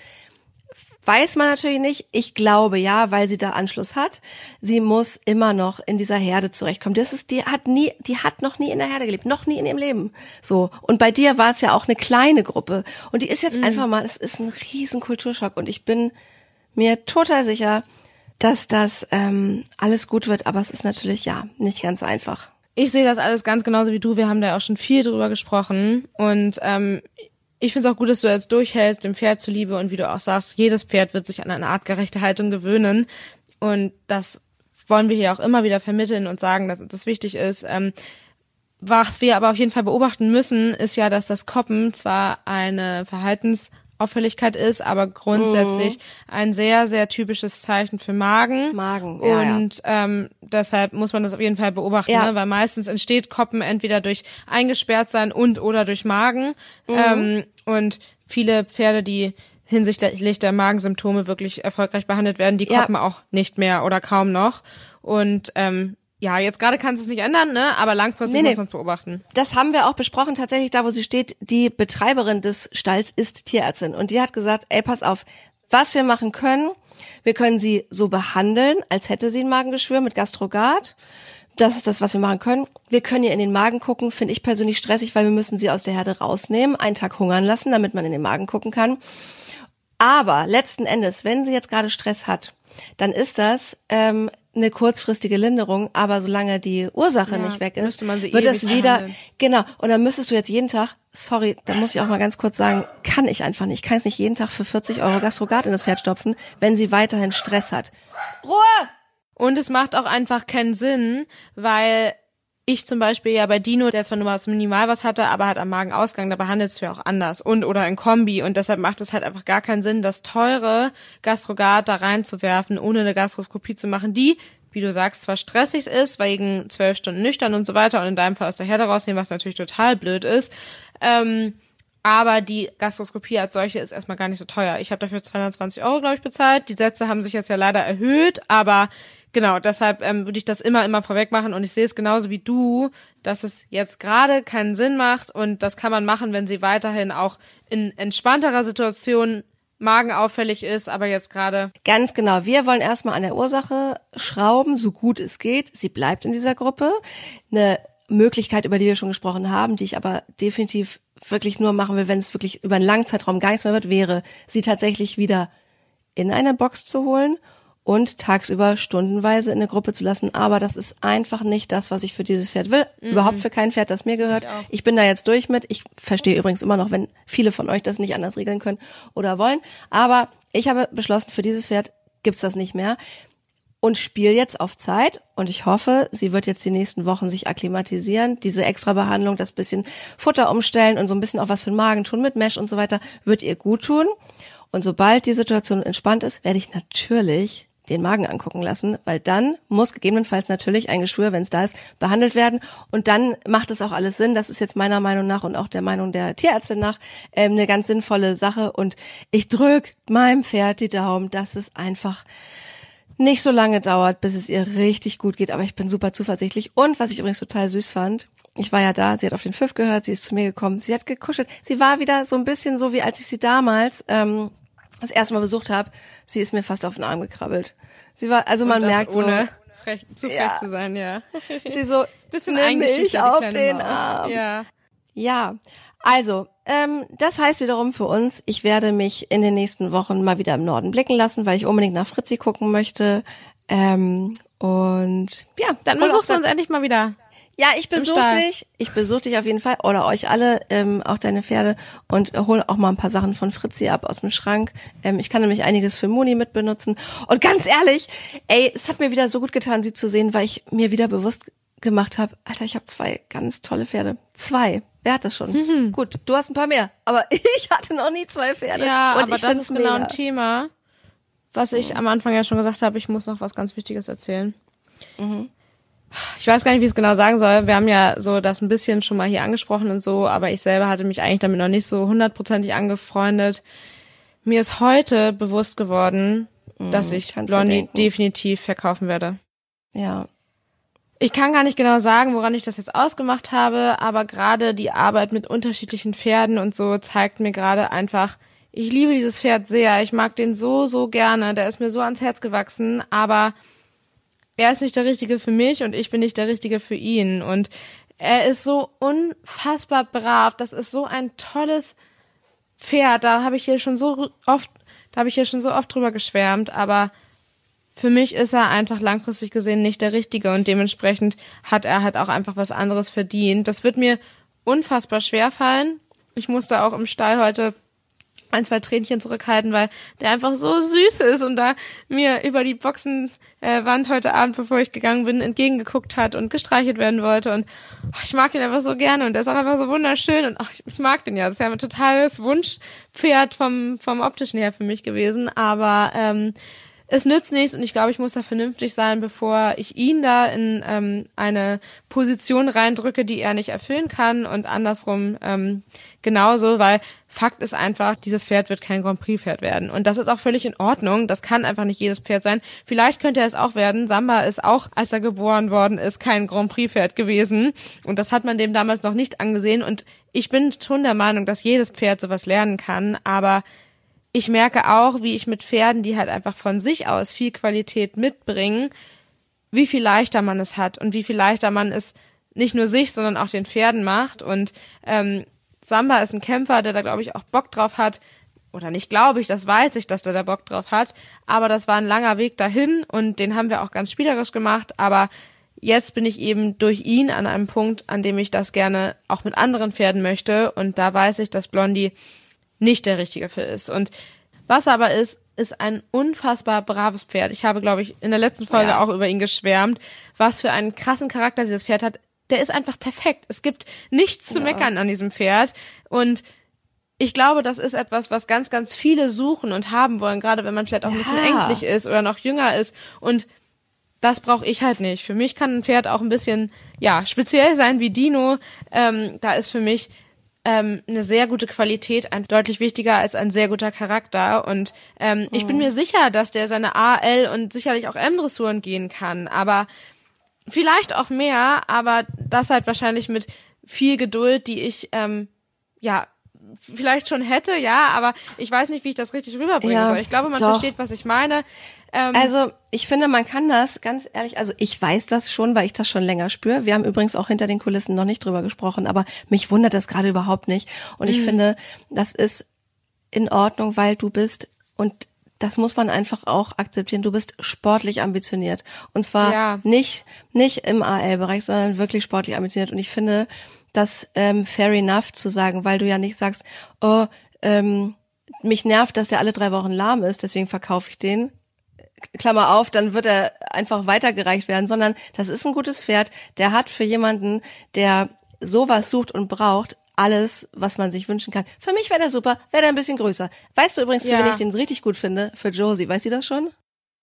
weiß man natürlich nicht. Ich glaube ja, weil sie da Anschluss hat. Sie muss immer noch in dieser Herde zurechtkommen. Das ist, die hat nie, die hat noch nie in der Herde gelebt, noch nie in ihrem Leben. So. Und bei dir war es ja auch eine kleine Gruppe. Und die ist jetzt einfach mal, es ist ein riesen Kulturschock. Und ich bin mir total sicher, dass das ähm, alles gut wird. Aber es ist natürlich ja nicht ganz einfach. Ich sehe das alles ganz genauso wie du. Wir haben da auch schon viel drüber gesprochen. Und ähm, ich finde es auch gut, dass du jetzt durchhältst, dem Pferd zuliebe. Und wie du auch sagst, jedes Pferd wird sich an eine artgerechte Haltung gewöhnen. Und das wollen wir hier auch immer wieder vermitteln und sagen, dass das wichtig ist. Ähm, was wir aber auf jeden Fall beobachten müssen, ist ja, dass das Koppen zwar eine Verhaltensauffälligkeit ist, aber grundsätzlich ein sehr, sehr typisches Zeichen für Magen. Magen, ja, ja. Und ähm, deshalb muss man das auf jeden Fall beobachten, Ja. ne? weil meistens entsteht Koppen entweder durch eingesperrt sein und oder durch Magen. Mhm. Ähm, und viele Pferde, die hinsichtlich der Magensymptome wirklich erfolgreich behandelt werden. Die Ja. kommen auch nicht mehr oder kaum noch. Und ähm, ja, jetzt gerade kannst du es nicht ändern, ne? Aber langfristig Nee, nee. muss man es beobachten. Das haben wir auch besprochen, tatsächlich da, wo sie steht, die Betreiberin des Stalls ist Tierärztin. Und die hat gesagt, ey, pass auf, was wir machen können, wir können sie so behandeln, als hätte sie ein Magengeschwür mit Gastrogard. Das ist das, was wir machen können. Wir können ihr in den Magen gucken, finde ich persönlich stressig, weil wir müssen sie aus der Herde rausnehmen, einen Tag hungern lassen, damit man in den Magen gucken kann. Aber letzten Endes, wenn sie jetzt gerade Stress hat, dann ist das ähm, eine kurzfristige Linderung, aber solange die Ursache Ja, nicht weg ist, müsste man sie wird es wieder behandeln. genau. Und dann müsstest du jetzt jeden Tag, sorry, da muss ich auch mal ganz kurz sagen, kann ich einfach nicht, ich kann es nicht jeden Tag für 40 Euro Gastrogard in das Pferd stopfen, wenn sie weiterhin Stress hat. Ruhe! Und es macht auch einfach keinen Sinn, weil ich zum Beispiel ja bei Dino, der zwar nur was minimal was hatte, aber hat am Magenausgang, da behandelst du ja auch anders und oder in Kombi und deshalb macht es halt einfach gar keinen Sinn, das teure Gastrogard da reinzuwerfen, ohne eine Gastroskopie zu machen, die, wie du sagst, zwar stressig ist, wegen zwölf Stunden nüchtern und so weiter und in deinem Fall aus der Herde rausnehmen, was natürlich total blöd ist, ähm, aber die Gastroskopie als solche ist erstmal gar nicht so teuer. Ich habe dafür 220 Euro, glaube ich, bezahlt. Die Sätze haben sich jetzt ja leider erhöht, aber genau, deshalb ähm, würde ich das immer, immer vorweg machen. Und ich sehe es genauso wie du, dass es jetzt gerade keinen Sinn macht. Und das kann man machen, wenn sie weiterhin auch in entspannterer Situation magenauffällig ist, aber jetzt gerade Ganz genau. Wir wollen erstmal an der Ursache schrauben, so gut es geht. Sie bleibt in dieser Gruppe. Eine Möglichkeit, über die wir schon gesprochen haben, die ich aber definitiv wirklich nur machen will, wenn es wirklich über einen langen Zeitraum gar nichts mehr wird, wäre, sie tatsächlich wieder in eine Box zu holen und tagsüber stundenweise in eine Gruppe zu lassen. Aber das ist einfach nicht das, was ich für dieses Pferd will. Überhaupt für kein Pferd, das mir gehört. Ich bin da jetzt durch mit. Ich verstehe übrigens immer noch, wenn viele von euch das nicht anders regeln können oder wollen. Aber ich habe beschlossen, für dieses Pferd gibt's das nicht mehr und spiele jetzt auf Zeit und ich hoffe, sie wird jetzt die nächsten Wochen sich akklimatisieren, diese extra Behandlung, das bisschen Futter umstellen und so ein bisschen auch was für den Magen tun mit Mesh und so weiter, wird ihr gut tun. Und sobald die Situation entspannt ist, werde ich natürlich den Magen angucken lassen, weil dann muss gegebenenfalls natürlich ein Geschwür, wenn es da ist, behandelt werden und dann macht es auch alles Sinn. Das ist jetzt meiner Meinung nach und auch der Meinung der Tierärztin nach ähm, eine ganz sinnvolle Sache und ich drück meinem Pferd die Daumen, dass es einfach nicht so lange dauert, bis es ihr richtig gut geht, aber ich bin super zuversichtlich. Und was ich übrigens total süß fand, ich war ja da, sie hat auf den Pfiff gehört, sie ist zu mir gekommen, sie hat gekuschelt. Sie war wieder so ein bisschen so, wie als ich sie damals ähm, das erste Mal besucht habe. Sie ist mir fast auf den Arm gekrabbelt. Sie war, also man merkt ohne so, frech, zu frech Ja. zu sein, ja. sie so, Bisschen nimm mich auf den Maus. Arm. Ja. Ja, also, ähm, das heißt wiederum für uns, ich werde mich in den nächsten Wochen mal wieder im Norden blicken lassen, weil ich unbedingt nach Fritzi gucken möchte. Ähm, und ja, Dann besuchst du uns endlich mal wieder. Ja, ich besuche dich. Ich besuche dich auf jeden Fall oder euch alle, ähm, auch deine Pferde und hol auch mal ein paar Sachen von Fritzi ab aus dem Schrank. Ähm, ich kann nämlich einiges für Moni mitbenutzen. Und ganz ehrlich, ey, es hat mir wieder so gut getan, sie zu sehen, weil ich mir wieder bewusst gemacht habe, Alter, ich habe zwei ganz tolle Pferde. Zwei. Wer hat das schon? Gut, du hast ein paar mehr, aber ich hatte noch nie zwei Pferde. Ja, und aber das ist genau mega. ein Thema, was ich am Anfang ja schon gesagt habe. Ich muss noch was ganz Wichtiges erzählen. Ich weiß gar nicht, wie ich es genau sagen soll. Wir haben ja so das ein bisschen schon mal hier angesprochen und so, aber ich selber hatte mich eigentlich damit noch nicht so hundertprozentig angefreundet. Mir ist heute bewusst geworden, dass ich Blondie denken. definitiv verkaufen werde. Ja, Ich kann gar nicht genau sagen, woran ich das jetzt ausgemacht habe, aber gerade die Arbeit mit unterschiedlichen Pferden und so zeigt mir gerade einfach, ich liebe dieses Pferd sehr. Ich mag den so, so gerne. Der ist mir so ans Herz gewachsen, aber er ist nicht der Richtige für mich und ich bin nicht der Richtige für ihn. Und er ist so unfassbar brav. Das ist so ein tolles Pferd. Da habe ich hier schon so oft, da habe ich hier schon so oft drüber geschwärmt, aber für mich ist er einfach langfristig gesehen nicht der Richtige und dementsprechend hat er halt auch einfach was anderes verdient. Das wird mir unfassbar schwer fallen. Ich musste auch im Stall heute ein, zwei Tränchen zurückhalten, weil der einfach so süß ist und da mir über die Boxenwand Wand heute Abend, bevor ich gegangen bin, entgegengeguckt hat und gestreichelt werden wollte. Und ach, ich mag den einfach so gerne und der ist auch einfach so wunderschön und ach, ich mag den ja. Das ist ja ein totales Wunschpferd vom, vom optischen her für mich gewesen. Aber ähm, es nützt nichts und ich glaube, ich muss da vernünftig sein, bevor ich ihn da in ähm, eine Position reindrücke, die er nicht erfüllen kann und andersrum ähm, genauso, weil Fakt ist einfach, dieses Pferd wird kein Grand Prix Pferd werden und das ist auch völlig in Ordnung. Das kann einfach nicht jedes Pferd sein. Vielleicht könnte er es auch werden. Samba ist auch, als er geboren worden ist, kein Grand Prix Pferd gewesen und das hat man dem damals noch nicht angesehen und ich bin schon der Meinung, dass jedes Pferd sowas lernen kann, aber ich merke auch, wie ich mit Pferden, die halt einfach von sich aus viel Qualität mitbringen, wie viel leichter man es hat und wie viel leichter man es nicht nur sich, sondern auch den Pferden macht. Und ähm, Samba ist ein Kämpfer, der da, glaube ich, auch Bock drauf hat. Oder nicht glaube ich, das weiß ich, dass der da Bock drauf hat. Aber das war ein langer Weg dahin und den haben wir auch ganz spielerisch gemacht. Aber jetzt bin ich eben durch ihn an einem Punkt, an dem ich das gerne auch mit anderen Pferden möchte. Und da weiß ich, dass Blondie nicht der richtige für ist. Und was aber ist, ist ein unfassbar braves Pferd. Ich habe, glaube ich, in der letzten Folge ja. auch über ihn geschwärmt, was für einen krassen Charakter dieses Pferd hat. Der ist einfach perfekt. Es gibt nichts zu ja. meckern an diesem Pferd. Und ich glaube, das ist etwas, was ganz, ganz viele suchen und haben wollen, gerade wenn man vielleicht auch ein bisschen ängstlich ist oder noch jünger ist. Und das brauche ich halt nicht. Für mich kann ein Pferd auch ein bisschen, ja, speziell sein wie Dino. Ähm, da ist für mich ähm, eine sehr gute Qualität ein, deutlich wichtiger als ein sehr guter Charakter. Und ähm, mhm. ich bin mhm. mir sicher, dass der seine A, L und sicherlich auch M-Dressuren gehen kann. Aber vielleicht auch mehr, aber das halt wahrscheinlich mit viel Geduld, die ich ähm, ja vielleicht schon hätte, ja, aber ich weiß nicht, wie ich das richtig rüberbringen ja, soll. Ich glaube, man doch. versteht, was ich meine. Ähm, also ich finde, man kann das ganz ehrlich, also ich weiß das schon, weil ich das schon länger spüre. Wir haben übrigens auch hinter den Kulissen noch nicht drüber gesprochen, aber mich wundert das gerade überhaupt nicht. Und ich mhm. finde, das ist in Ordnung, weil du bist und das muss man einfach auch akzeptieren. Du bist sportlich ambitioniert. Und zwar ja. nicht, nicht im AL-Bereich, sondern wirklich sportlich ambitioniert. Und ich finde das ähm, fair enough zu sagen, weil du ja nicht sagst, oh, ähm, mich nervt, dass der alle drei Wochen lahm ist, deswegen verkaufe ich den. Klammer auf, dann wird er einfach weitergereicht werden, sondern das ist ein gutes Pferd, der hat für jemanden, der sowas sucht und braucht, alles, was man sich wünschen kann. Für mich wäre der super, wäre der ein bisschen größer. Weißt du übrigens, für ja. wen ich den richtig gut finde? Für Josie, weiß sie das schon?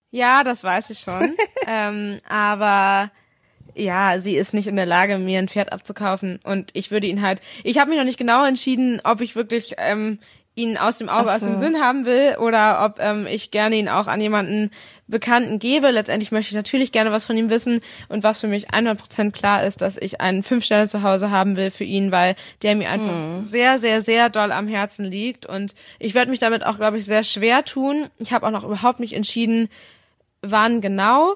Ja, das weiß ich schon. ähm, aber ja, sie ist nicht in der Lage, mir ein Pferd abzukaufen. Und ich würde ihn halt. Ich habe mich noch nicht genau entschieden, ob ich wirklich ähm, ihn aus dem Auge, so. aus dem Sinn haben will oder ob ähm, ich gerne ihn auch an jemanden Bekannten gebe. Letztendlich möchte ich natürlich gerne was von ihm wissen und was für mich 100% klar ist, dass ich einen fünf Sterne zu Hause haben will für ihn, weil der mir einfach mhm. sehr, sehr, sehr doll am Herzen liegt und ich werde mich damit auch, glaube ich, sehr schwer tun. Ich habe auch noch überhaupt nicht entschieden, wann genau.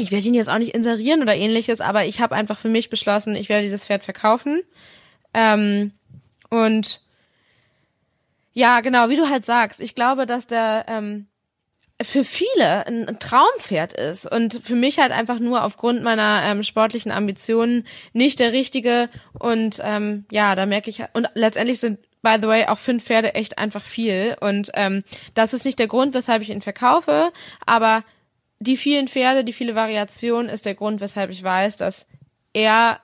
Ich werde ihn jetzt auch nicht inserieren oder ähnliches, aber ich habe einfach für mich beschlossen, ich werde dieses Pferd verkaufen. Ähm, und ja, genau, wie du halt sagst. Ich glaube, dass der ähm, für viele ein Traumpferd ist und für mich halt einfach nur aufgrund meiner ähm, sportlichen Ambitionen nicht der richtige. Und ähm, ja, da merke ich und letztendlich sind by the way auch fünf Pferde echt einfach viel und ähm, das ist nicht der Grund, weshalb ich ihn verkaufe, aber die vielen Pferde, die viele Variationen ist der Grund, weshalb ich weiß, dass er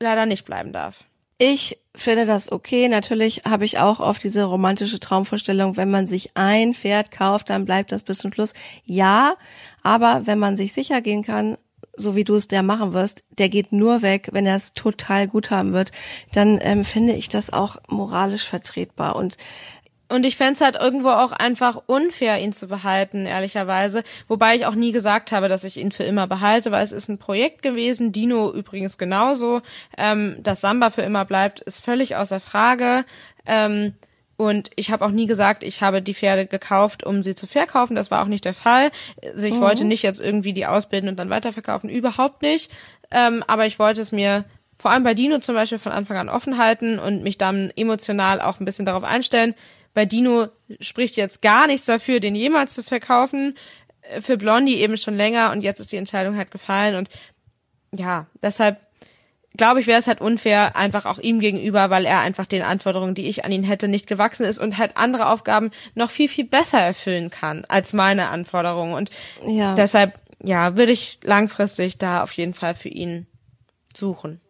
leider nicht bleiben darf. Ich finde das okay. Natürlich habe ich auch oft diese romantische Traumvorstellung, wenn man sich ein Pferd kauft, dann bleibt das bis zum Schluss. Ja, aber wenn man sich sicher gehen kann, so wie du es der machen wirst, der geht nur weg, wenn er es total gut haben wird, dann ähm, finde ich das auch moralisch vertretbar. Und und ich fände halt irgendwo auch einfach unfair, ihn zu behalten, ehrlicherweise. Wobei ich auch nie gesagt habe, dass ich ihn für immer behalte, weil es ist ein Projekt gewesen. Dino übrigens genauso. Ähm, dass Samba für immer bleibt, ist völlig außer Frage. Ähm, und ich habe auch nie gesagt, ich habe die Pferde gekauft, um sie zu verkaufen. Das war auch nicht der Fall. Also ich mhm. wollte nicht jetzt irgendwie die ausbilden und dann weiterverkaufen. Überhaupt nicht. Ähm, aber ich wollte es mir vor allem bei Dino zum Beispiel von Anfang an offen halten und mich dann emotional auch ein bisschen darauf einstellen, bei Dino spricht jetzt gar nichts dafür, den jemals zu verkaufen. Äh, für Blondie eben schon länger und jetzt ist die Entscheidung halt gefallen und ja, deshalb glaube ich, wäre es halt unfair, einfach auch ihm gegenüber, weil er einfach den Anforderungen, die ich an ihn hätte, nicht gewachsen ist und halt andere Aufgaben noch viel, viel besser erfüllen kann als meine Anforderungen. Und ja. deshalb, ja, würde ich langfristig da auf jeden Fall für ihn suchen.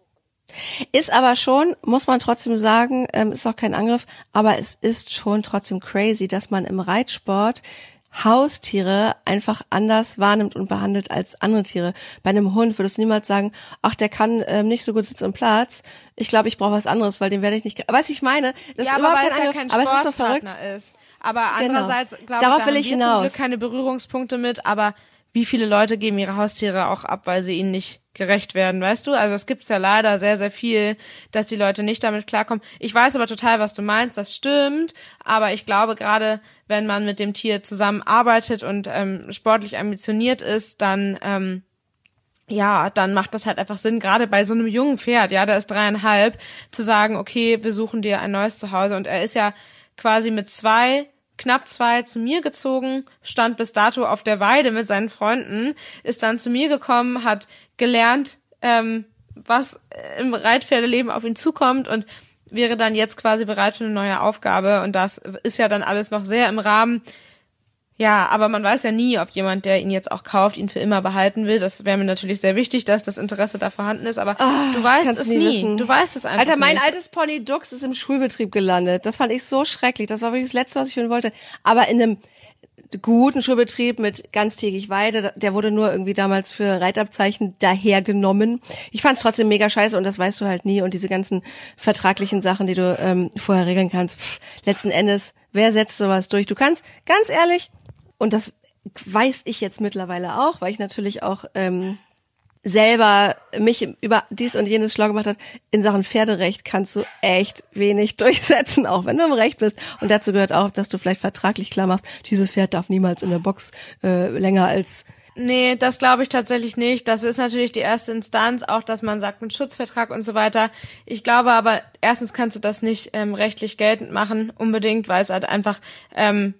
Ist aber schon, muss man trotzdem sagen, ähm, ist auch kein Angriff, aber es ist schon trotzdem crazy, dass man im Reitsport Haustiere einfach anders wahrnimmt und behandelt als andere Tiere. Bei einem Hund würdest du niemals sagen, ach, der kann ähm, nicht so gut sitzen im Platz. Ich glaube, ich brauche was anderes, weil den werde ich nicht. Weißt du, ich meine, das ja, ist aber weil es kein ja Angriff, kein aber es ist so verrückt. Ist. Aber Genau. andererseits, glaube Darauf ich, da will ich hinaus. Glück keine Berührungspunkte mit, aber wie viele Leute geben ihre Haustiere auch ab, weil sie ihnen nicht gerecht werden, weißt du? Also es gibt's ja leider sehr, sehr viel, dass die Leute nicht damit klarkommen. Ich weiß aber total, was du meinst, das stimmt, aber ich glaube gerade, wenn man mit dem Tier zusammenarbeitet und ähm, sportlich ambitioniert ist, dann ähm, ja, dann macht das halt einfach Sinn, gerade bei so einem jungen Pferd, ja, der ist dreieinhalb, zu sagen, okay, wir suchen dir ein neues Zuhause. Und er ist ja quasi mit zwei, knapp zwei zu mir gezogen, stand bis dato auf der Weide mit seinen Freunden, ist dann zu mir gekommen, hat gelernt, ähm, was im Reitpferdeleben auf ihn zukommt und wäre dann jetzt quasi bereit für eine neue Aufgabe. Und das ist ja dann alles noch sehr im Rahmen ja, aber man weiß ja nie, ob jemand, der ihn jetzt auch kauft, ihn für immer behalten will. Das wäre mir natürlich sehr wichtig, dass das Interesse da vorhanden ist. Aber du weißt es nie nie. Du weißt es einfach Alter, mein nicht. altes Pony Dux ist im Schulbetrieb gelandet. Das fand ich so schrecklich. Das war wirklich das Letzte, was ich hören wollte. Aber in einem guten Schulbetrieb mit ganztägig Weide, der wurde nur irgendwie damals für Reitabzeichen dahergenommen. Ich fand es trotzdem mega scheiße und das weißt du halt nie. Und diese ganzen vertraglichen Sachen, die du ähm, vorher regeln kannst, pff, letzten Endes, wer setzt sowas durch? Du kannst, ganz ehrlich, und das weiß ich jetzt mittlerweile auch, weil ich natürlich auch ähm, selber mich über dies und jenes schlau gemacht hat, in Sachen Pferderecht kannst du echt wenig durchsetzen, auch wenn du im Recht bist. Und dazu gehört auch, dass du vielleicht vertraglich klar machst, dieses Pferd darf niemals in der Box äh, länger als Nee, das glaube ich tatsächlich nicht. Das ist natürlich die erste Instanz, auch dass man sagt mit Schutzvertrag und so weiter. Ich glaube aber, erstens kannst du das nicht ähm, rechtlich geltend machen, unbedingt, weil es halt einfach ähm,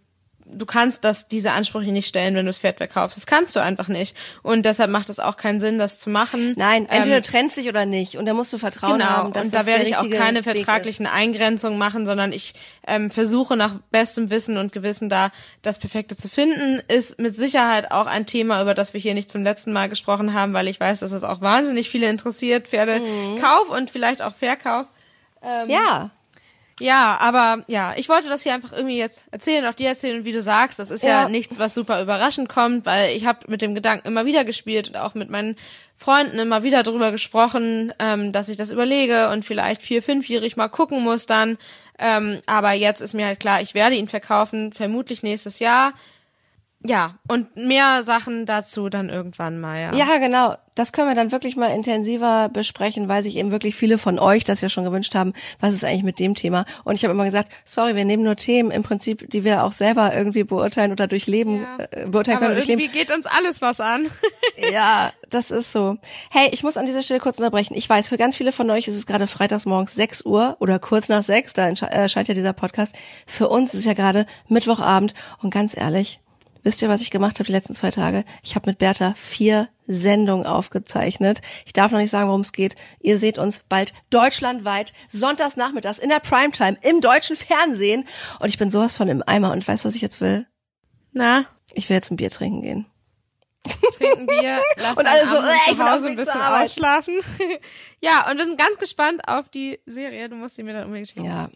du kannst das, diese Ansprüche nicht stellen, wenn du das Pferd verkaufst. Das kannst du einfach nicht. Und deshalb macht es auch keinen Sinn, das zu machen. Nein, entweder Ähm, du trennst dich oder nicht. Und da musst du Vertrauen Genau, haben, dass und das da werde ich auch keine Weg vertraglichen Eingrenzungen machen, sondern ich ähm, versuche nach bestem Wissen und Gewissen da das Perfekte zu finden. Ist mit Sicherheit auch ein Thema, über das wir hier nicht zum letzten Mal gesprochen haben, weil ich weiß, dass es auch wahnsinnig viele interessiert, Pferdekauf und vielleicht auch Verkauf. ist. Ja, Ja, aber ja, ich wollte das hier einfach irgendwie jetzt erzählen, auch dir erzählen und wie du sagst, das ist ja, Ja. nichts, was super überraschend kommt, weil ich habe mit dem Gedanken immer wieder gespielt und auch mit meinen Freunden immer wieder darüber gesprochen, ähm, dass ich das überlege und vielleicht vier, fünfjährig mal gucken muss dann. Ähm, aber jetzt ist mir halt klar, ich werde ihn verkaufen, vermutlich nächstes Jahr. Ja, und mehr Sachen dazu dann irgendwann mal, ja. Ja, genau. Das können wir dann wirklich mal intensiver besprechen, weil sich eben wirklich viele von euch das ja schon gewünscht haben, was ist eigentlich mit dem Thema. Und ich habe immer gesagt, sorry, wir nehmen nur Themen im Prinzip, die wir auch selber irgendwie beurteilen oder durchleben, Ja. äh, beurteilen aber können durch irgendwie geht uns alles was an. Ja, das ist so. Hey, ich muss an dieser Stelle kurz unterbrechen. Ich weiß, für ganz viele von euch ist es gerade freitags morgens 6 Uhr oder kurz nach 6, da entsche- äh, erscheint ja dieser Podcast. Für uns ist es ja gerade Mittwochabend und ganz ehrlich, wisst ihr, was ich gemacht habe die letzten zwei Tage? Ich habe mit Bertha vier Sendungen aufgezeichnet. Ich darf noch nicht sagen, worum es geht. Ihr seht uns bald deutschlandweit, sonntags nachmittags in der Primetime im deutschen Fernsehen. Und ich bin sowas von im Eimer und weißt, was ich jetzt will? Na? Ich will jetzt ein Bier trinken gehen. trinken Bier, lass Und alle so, äh, ich dem ein bisschen ausschlafen. ja, und wir sind ganz gespannt auf die Serie. Du musst sie mir dann unbedingt schicken. Ja.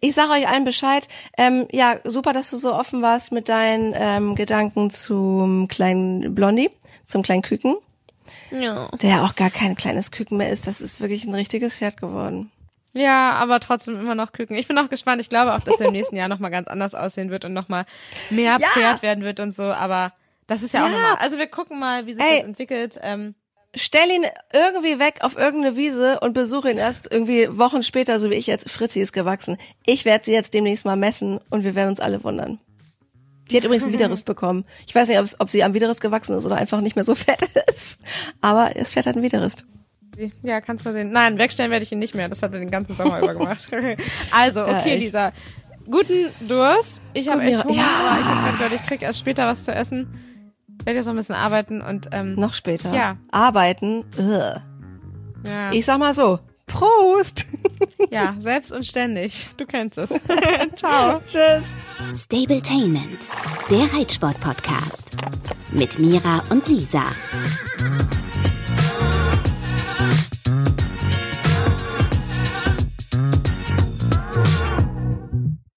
Ich sage euch allen Bescheid. Ähm, ja, super, dass du so offen warst mit deinen ähm, Gedanken zum kleinen Blondie, zum kleinen Küken, Ja. der ja auch gar kein kleines Küken mehr ist. Das ist wirklich ein richtiges Pferd geworden. ja, aber trotzdem immer noch Küken. Ich bin auch gespannt. Ich glaube auch, dass er im nächsten Jahr nochmal ganz anders aussehen wird und nochmal mehr Ja. Pferd werden wird und so. Aber das ist ja, auch Ja. normal. Also wir gucken mal, wie sich Ey. das entwickelt. Ähm, Stell ihn irgendwie weg auf irgendeine Wiese und besuche ihn erst irgendwie Wochen später, so wie ich jetzt. Fritzi ist gewachsen. Ich werde sie jetzt demnächst mal messen und wir werden uns alle wundern. Die hat übrigens einen Widerriss bekommen. Ich weiß nicht, ob sie am Widerriss gewachsen ist oder einfach nicht mehr so fett ist. Aber das Pferd hat einen Widerriss. ja, kannst mal sehen. Nein, wegstellen werde ich ihn nicht mehr. Das hat er den ganzen Sommer über gemacht. also, Ja, okay, echt. Lisa. Guten Durst. Ich habe echt. Hunger, Ja. aber ich habe gerade gehört, ich krieg erst später was zu essen. Werde jetzt noch ein bisschen arbeiten und ähm, Noch später. Ja. Arbeiten. Ugh. ja. Ich sag mal so. Prost. Ja, selbst und ständig. Du kennst es. Ciao. Tschüss. Stabletainment, der Reitsport-Podcast. Mit Mira und Lisa.